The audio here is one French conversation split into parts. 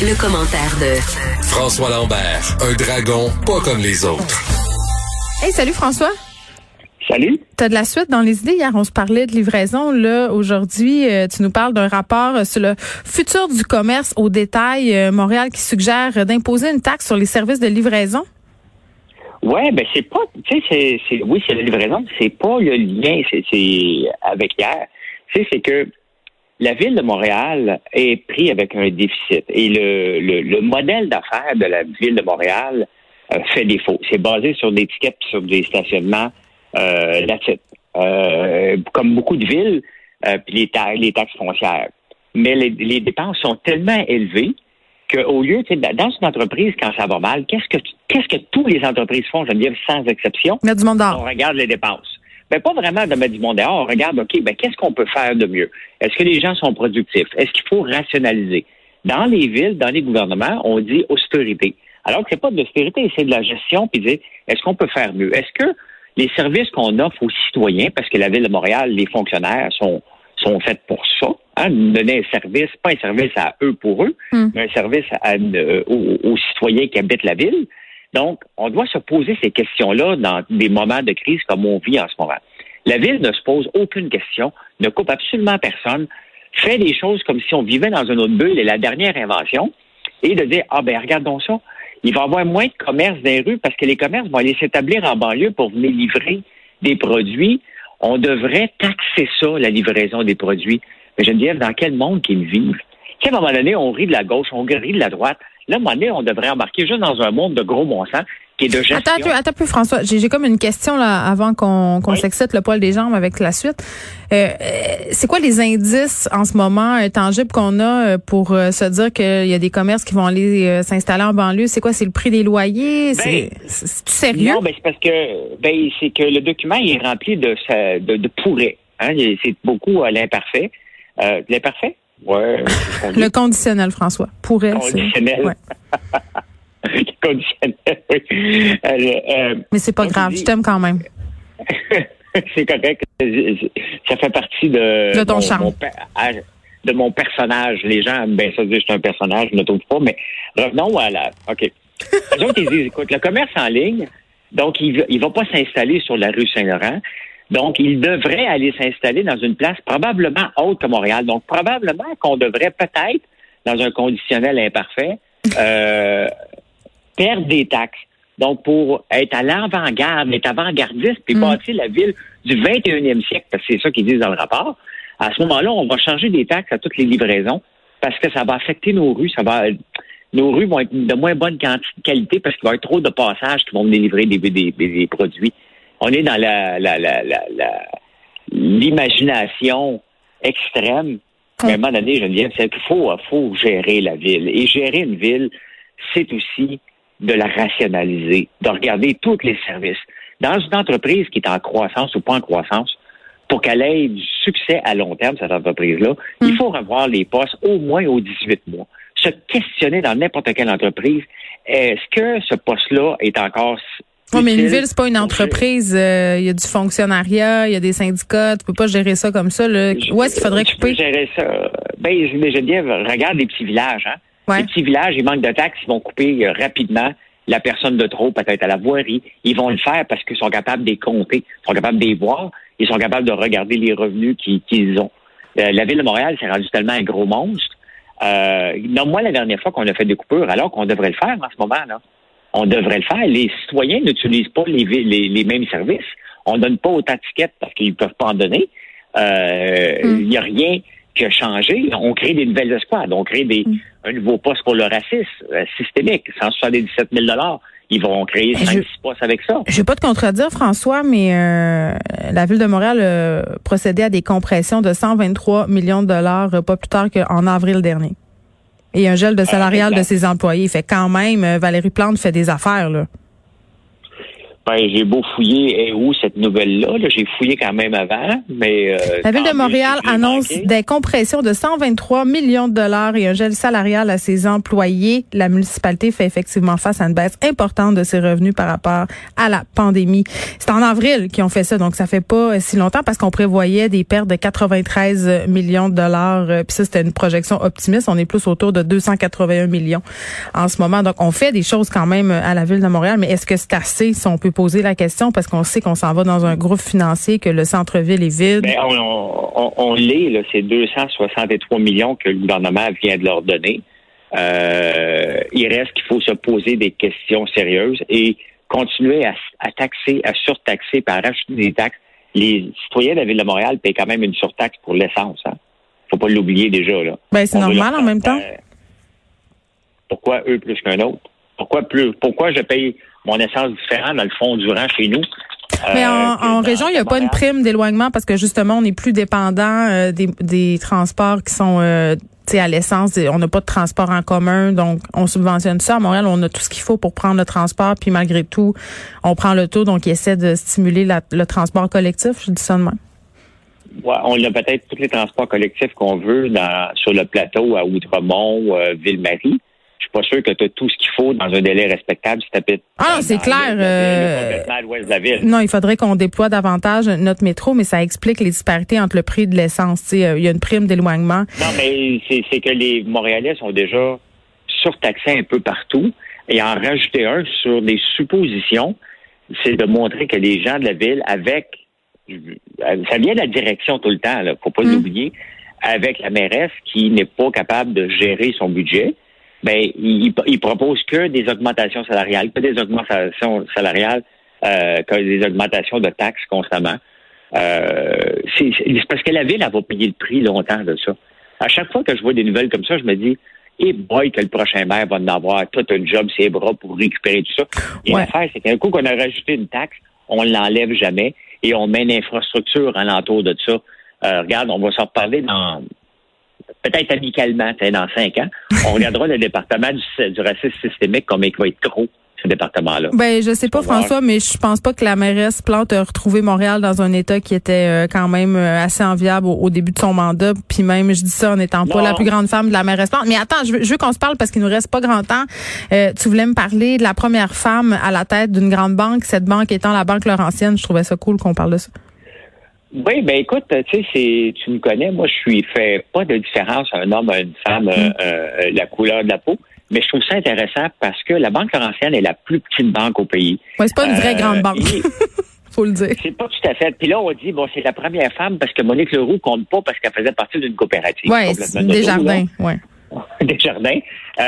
Le, commentaire de François Lambert, un dragon pas comme les autres. Hey, salut François. Salut. T'as de la suite dans les idées. Hier, on se parlait de livraison. Là, aujourd'hui, euh, tu nous parles d'un rapport euh, sur le futur du commerce au détail euh, Montréal qui suggère d'imposer une taxe sur les services de livraison. Ouais, ben c'est pas, tu sais, c'est, oui, c'est la livraison, c'est pas le lien, c'est, avec hier. Tu sais, c'est que la ville de Montréal est pris avec un déficit et le, le, modèle d'affaires de la ville de Montréal fait défaut. C'est basé sur des tickets, sur des stationnements euh, euh, comme beaucoup de villes, euh, puis les, les taxes foncières. Mais les, dépenses sont tellement élevées qu'au lieu, dans une entreprise, quand ça va mal, qu'est-ce que qu'est-ce que tous les entreprises font, je veux dire, sans exception? Mettre du monde. On regarde les dépenses. Mais pas vraiment de mettre du monde dehors. On regarde, OK, ben, qu'est-ce qu'on peut faire de mieux? Est-ce que les gens sont productifs? Est-ce qu'il faut rationaliser? Dans les villes, dans les gouvernements, on dit austérité. Alors que c'est pas de l'austérité, c'est de la gestion, puis dire, est-ce qu'on peut faire mieux? Est-ce que les services qu'on offre aux citoyens, parce que la Ville de Montréal, les fonctionnaires sont, sont faits pour ça, hein, donner un service, pas un service à eux pour eux, hmm. mais un service euh, aux, citoyens qui habitent la ville. Donc, on doit se poser ces questions-là dans des moments de crise comme on vit en ce moment. La Ville ne se pose aucune question, ne coupe absolument personne, fait des choses comme si on vivait dans une autre bulle et la dernière invention, et de dire, ah ben regardons ça, il va y avoir moins de commerce dans les rues parce que les commerces vont aller s'établir en banlieue pour venir livrer des produits. On devrait taxer ça, la livraison des produits. Mais Geneviève, dans quel monde qu'ils vivent? Tu sais, à un moment donné, on rit de la gauche, on rit de la droite. Là, un donné, on devrait embarquer juste dans un monde de gros bon sens Attends, attends, attends peu, François. J'ai comme une question là avant qu'on qu'on s'excite le poil des jambes avec la suite. Euh, c'est quoi les indices en ce moment euh, tangibles qu'on a euh, pour se dire qu'il y a des commerces qui vont aller s'installer en banlieue? C'est quoi? C'est le prix des loyers? Ben, c'est sérieux? Non, ben c'est parce que ben c'est que le document est rempli de de, de pourrait. Hein? C'est beaucoup à l'imparfait. l'imparfait? Ouais. le conditionnel, François. Pourrait. Conditionnel. Ouais. Euh, Mais c'est pas grave, je t'aime quand même. c'est correct. Ça fait partie de, de ton charme. de mon personnage. Les gens aiment bien ça dire que je suis un personnage, je ne trouve pas, mais revenons à la. OK. Les autres, ils disent, écoute, le commerce en ligne, donc il ne va pas s'installer sur la rue Saint-Laurent. Donc, il devrait aller s'installer dans une place probablement haute que Montréal. Donc, probablement qu'on devrait peut-être, dans un conditionnel imparfait, euh, perdre des taxes. Donc, pour être à l'avant-garde, être avant-gardiste, puis mm. bâtir la ville du 21e siècle, parce que c'est ça qu'ils disent dans le rapport, à ce moment-là, on va changer des taxes à toutes les livraisons parce que ça va affecter nos rues, ça va nos rues vont être de moins bonne qualité parce qu'il va y avoir trop de passages qui vont venir livrer des, des, produits. On est dans la, la, la, la l'imagination extrême. Mais à un moment donné, je Geneviève, c'est qu'il faut, faut gérer la ville. Et gérer une ville, c'est aussi de la rationaliser, de regarder tous les services. Dans une entreprise qui est en croissance ou pas en croissance, pour qu'elle ait du succès à long terme, cette entreprise-là, il hmm. faut revoir les postes au moins aux 18 mois. Se questionner dans n'importe quelle entreprise, est-ce que ce poste-là est encore oui, mais une ville, c'est pas une entreprise. Euh, il y a du fonctionnariat, il y a des syndicats. Tu peux pas gérer ça comme ça. Là. Où est-ce qu'il faudrait couper? gérer ça? Ben, je bien, regarde les petits villages. Hein? Les petits villages, ils manquent de taxes, ils vont couper euh, rapidement la personne de trop, peut-être à la voirie. Ils vont le faire parce qu'ils sont capables de les compter, ils sont capables de les voir, ils sont capables de regarder les revenus qu'ils ont. Euh, la ville de Montréal s'est rendue tellement un gros monstre. Euh, non, moi, la dernière fois qu'on a fait des coupures, alors qu'on devrait le faire en ce moment-là. On devrait le faire. Les citoyens n'utilisent pas les, les, mêmes services. On ne donne pas autant de tickets parce qu'ils ne peuvent pas en donner. Hmm. Il n'y a rien qui a changé. On crée des nouvelles escouades. On crée des, hmm un nouveau poste pour le racisme euh, systémique, 177 000 ils vont créer 5 postes avec ça. Je vais pas te contredire, François, mais euh, la Ville de Montréal a procédé à des compressions de 123 millions de dollars euh, pas plus tard qu'en avril dernier. Et un gel de salarial de ses employés. Fait quand même, euh, Valérie Plante fait des affaires, là. Ben, j'ai beau fouiller et où cette nouvelle-là. j'ai fouillé quand même avant, mais euh, la ville de Montréal annonce des compressions de 123 millions de dollars et un gel salarial à ses employés. La municipalité fait effectivement face à une baisse importante de ses revenus par rapport à la pandémie. C'est en avril qu'ils ont fait ça, donc ça fait pas si longtemps parce qu'on prévoyait des pertes de 93 millions de dollars. Euh, puis ça, c'était une projection optimiste. On est plus autour de 281 millions en ce moment. Donc, on fait des choses quand même à la ville de Montréal, mais est-ce que c'est assez si on peut poser la question parce qu'on sait qu'on s'en va dans un groupe financier, que le centre-ville est vide. Ben, on, on, l'est, c'est 263 millions que le gouvernement vient de leur donner. Euh, il reste qu'il faut se poser des questions sérieuses et continuer à, taxer, à surtaxer, par rajouter des taxes. Les citoyens de la Ville de Montréal payent quand même une surtaxe pour l'essence. Hein. faut pas l'oublier déjà. Là. Ben, c'est normal en même temps. pourquoi eux plus qu'un autre? Pourquoi plus? Pourquoi je paye mon essence différent dans le fond du rang chez nous. Mais en, euh, région, il n'y a pas une prime d'éloignement parce que justement, on n'est plus dépendant euh, des, transports qui sont euh, à l'essence. On n'a pas de transport en commun, donc on subventionne ça. À Montréal, on a tout ce qu'il faut pour prendre le transport, puis malgré tout, on prend le taux, donc il essaie de stimuler le transport collectif. Je dis ça de même. on a peut-être tous les transports collectifs qu'on veut dans, sur le plateau à Outremont, Ville-Marie je suis pas sûr que tu as tout ce qu'il faut dans un délai respectable si tu Ah, c'est clair. Euh, non, il faudrait qu'on déploie davantage notre métro, mais ça explique les disparités entre le prix de l'essence. Euh, il y a une prime d'éloignement. Non, mais c'est que les Montréalais sont déjà surtaxés un peu partout. Et en rajouter un sur des suppositions, c'est de montrer que les gens de la ville, avec ça vient de la direction tout le temps, là, faut pas mm. l'oublier, avec la mairesse qui n'est pas capable de gérer son budget ben il, il propose que des augmentations salariales, que des augmentations salariales, euh, que des augmentations de taxes constamment. Euh, c'est parce que la ville, elle va payer le prix longtemps de ça. À chaque fois que je vois des nouvelles comme ça, je me dis, et eh boy, que le prochain maire va en avoir tout un job, ses bras pour récupérer tout ça. Et l'affaire, c'est qu'un coup qu'on a rajouté une taxe, on l'enlève jamais et on met une infrastructure alentour de ça. Euh, regarde, on va s'en reparler dans peut-être amicalement, dans cinq ans, on regardera le département du, racisme systémique comme il va être trop ce département-là. Ben, je sais pas, François, mais je pense pas que la mairesse Plante a retrouvé Montréal dans un état qui était euh, quand même euh, assez enviable au, début de son mandat. Puis même, je dis ça en n'étant pas la plus grande femme de la mairesse Plante. Mais attends, je veux, qu'on se parle parce qu'il nous reste pas grand temps. Euh, tu voulais me parler de la première femme à la tête d'une grande banque, cette banque étant la Banque Laurentienne. Je trouvais ça cool qu'on parle de ça. Oui, ben écoute, tu sais, tu me connais, moi je suis fait pas de différence un homme à une femme, mm. euh, euh, la couleur de la peau. Mais je trouve ça intéressant parce que la Banque Laurentienne est la plus petite banque au pays. Oui, c'est pas une vraie grande euh, banque. Faut le dire. C'est pas tout à fait. Puis là, on dit, bon, c'est la première femme parce que Monique Leroux compte pas parce qu'elle faisait partie d'une coopérative. Oui, des jardins, oui. des jardins.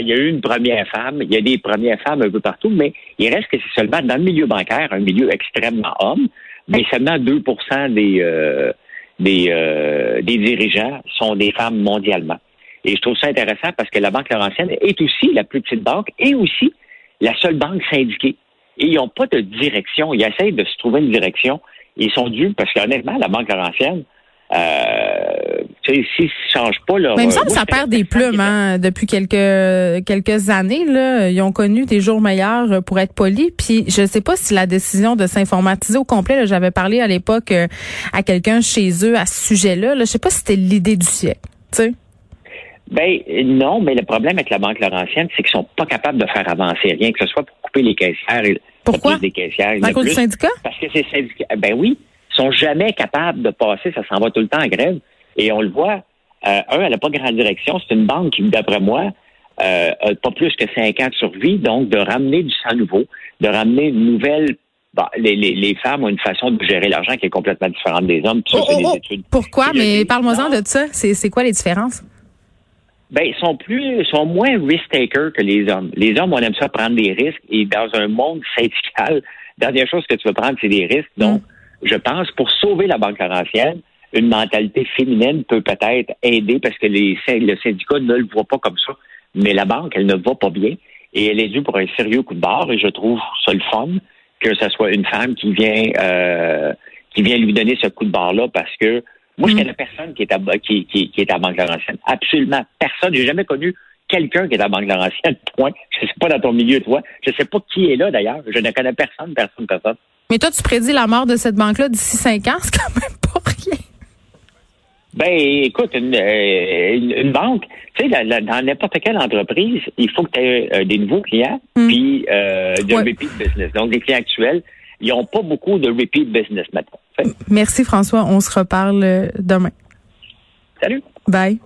il y a eu une première femme, il y a des premières femmes un peu partout, mais il reste que c'est seulement dans le milieu bancaire, un milieu extrêmement homme mais seulement 2 des, euh, des, euh, des dirigeants sont des femmes mondialement. Et je trouve ça intéressant parce que la Banque Laurentienne est aussi la plus petite banque et aussi la seule banque syndiquée. Et ils n'ont pas de direction. Ils essayent de se trouver une direction. Ils sont dus parce qu'honnêtement, la Banque Laurentienne, euh, s'ils ne changent pas leur... Mais il me semble que ça perd des plumes hein, depuis quelques quelques années. Là, ils ont connu des jours meilleurs euh, pour être polis. Puis je sais pas si la décision de s'informatiser au complet, j'avais parlé à l'époque euh, à quelqu'un chez eux à ce sujet-là. Là, je sais pas si c'était l'idée du siècle. Tu sais. Ben non, mais le problème avec la Banque Laurentienne, c'est qu'ils sont pas capables de faire avancer rien, que ce soit pour couper les caissières. Pourquoi? Des caissières, à cause du syndicat? Parce que c'est syndicat. Ben oui sont jamais capables de passer, ça s'en va tout le temps en grève. Et on le voit, euh, un, elle n'a pas grande direction. C'est une banque qui, d'après moi, euh, pas plus que cinq ans de survie. Donc, de ramener du sang nouveau, de ramener une nouvelle Bon, les, les, les, femmes ont une façon de gérer l'argent qui est complètement différente des hommes. Oh, oh, oh. Pourquoi? Mais parle-moi-en de ça. C'est quoi les différences? Ben, ils sont plus, sont moins risk-takers que les hommes. Les hommes, on aime ça prendre des risques et dans un monde syndical, la dernière chose que tu veux prendre, c'est des risques. Donc, mm je pense, pour sauver la Banque Laurentienne, une mentalité féminine peut peut-être aider parce que les, le syndicat ne le voit pas comme ça. Mais la banque, elle ne va pas bien et elle est due pour un sérieux coup de barre et je trouve ça le fun que ce soit une femme qui vient euh, qui vient lui donner ce coup de barre-là parce que moi, je mm. connais personne qui est à, qui, qui, qui est à Banque Laurentienne. Absolument personne. J'ai jamais connu quelqu'un qui est à Banque Laurentienne, point. Je sais pas dans ton milieu, toi. Je sais pas qui est là, d'ailleurs. Je ne connais personne, personne, personne. Mais toi, tu prédis la mort de cette banque-là d'ici cinq ans, c'est quand même pas rien. Ben, écoute, une, euh, une, une banque, tu sais, la- la- dans n'importe quelle entreprise, il faut que tu aies euh, des nouveaux clients, Mm. puis euh, de Ouais. repeat business. Donc, des clients actuels, ils n'ont pas beaucoup de repeat business maintenant. Fait, Merci François, on se reparle demain. salut! Bye.